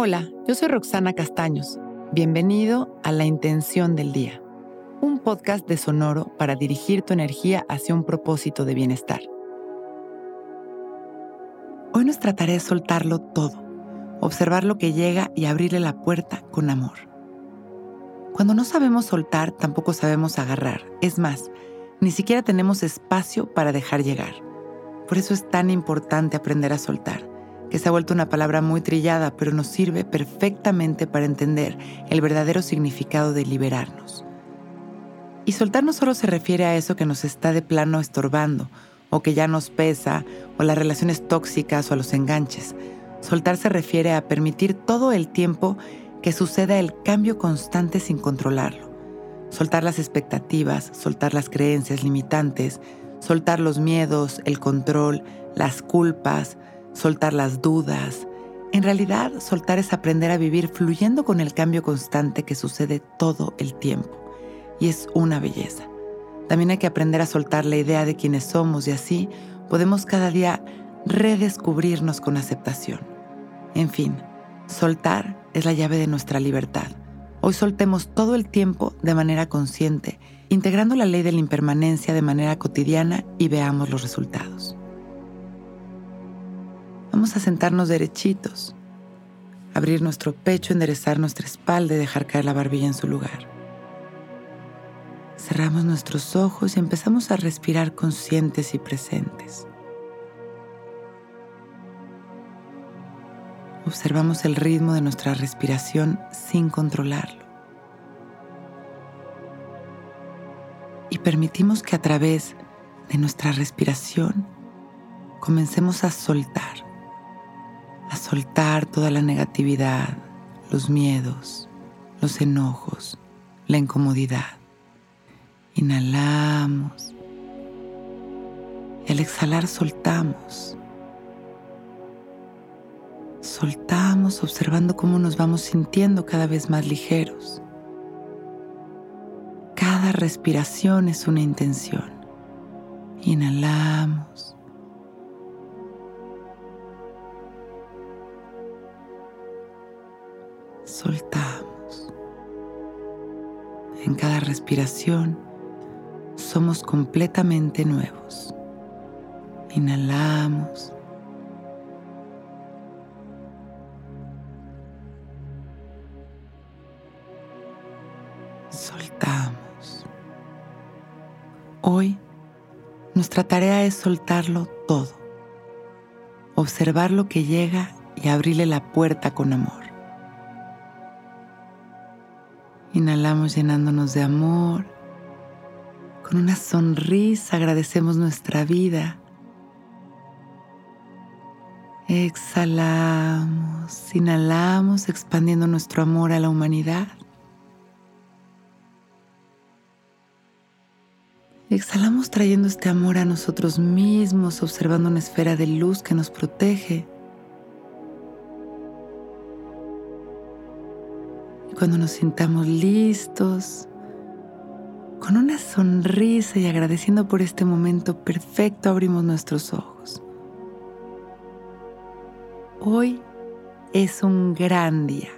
Hola, yo soy Roxana Castaños. Bienvenido a La Intención del Día, un podcast de Sonoro para dirigir tu energía hacia un propósito de bienestar. Hoy nos trataré de soltarlo todo, observar lo que llega y abrirle la puerta con amor. Cuando no sabemos soltar, tampoco sabemos agarrar. Es más, ni siquiera tenemos espacio para dejar llegar. Por eso es tan importante aprender a soltar que se ha vuelto una palabra muy trillada, pero nos sirve perfectamente para entender el verdadero significado de liberarnos. Y soltar no solo se refiere a eso que nos está de plano estorbando, o que ya nos pesa, o las relaciones tóxicas o a los enganches. Soltar se refiere a permitir todo el tiempo que suceda el cambio constante sin controlarlo. Soltar las expectativas, soltar las creencias limitantes, soltar los miedos, el control, las culpas, soltar las dudas. En realidad, soltar es aprender a vivir fluyendo con el cambio constante que sucede todo el tiempo. Y es una belleza. También hay que aprender a soltar la idea de quiénes somos y así podemos cada día redescubrirnos con aceptación. En fin, soltar es la llave de nuestra libertad. Hoy soltemos todo el tiempo de manera consciente, integrando la ley de la impermanencia de manera cotidiana y veamos los resultados. Vamos a sentarnos derechitos, abrir nuestro pecho, enderezar nuestra espalda y dejar caer la barbilla en su lugar. Cerramos nuestros ojos y empezamos a respirar conscientes y presentes. Observamos el ritmo de nuestra respiración sin controlarlo. Y permitimos que a través de nuestra respiración comencemos a soltar soltar toda la negatividad, los miedos, los enojos, la incomodidad. Inhalamos y al exhalar soltamos. Soltamos observando cómo nos vamos sintiendo cada vez más ligeros. Cada respiración es una intención. Inhalamos. Soltamos. En cada respiración somos completamente nuevos. Inhalamos. Soltamos. Hoy nuestra tarea es soltarlo todo, observar lo que llega y abrirle la puerta con amor. Inhalamos llenándonos de amor. Con una sonrisa agradecemos nuestra vida. Exhalamos, inhalamos expandiendo nuestro amor a la humanidad. Exhalamos trayendo este amor a nosotros mismos, observando una esfera de luz que nos protege. Cuando nos sintamos listos, con una sonrisa y agradeciendo por este momento perfecto, abrimos nuestros ojos. Hoy es un gran día.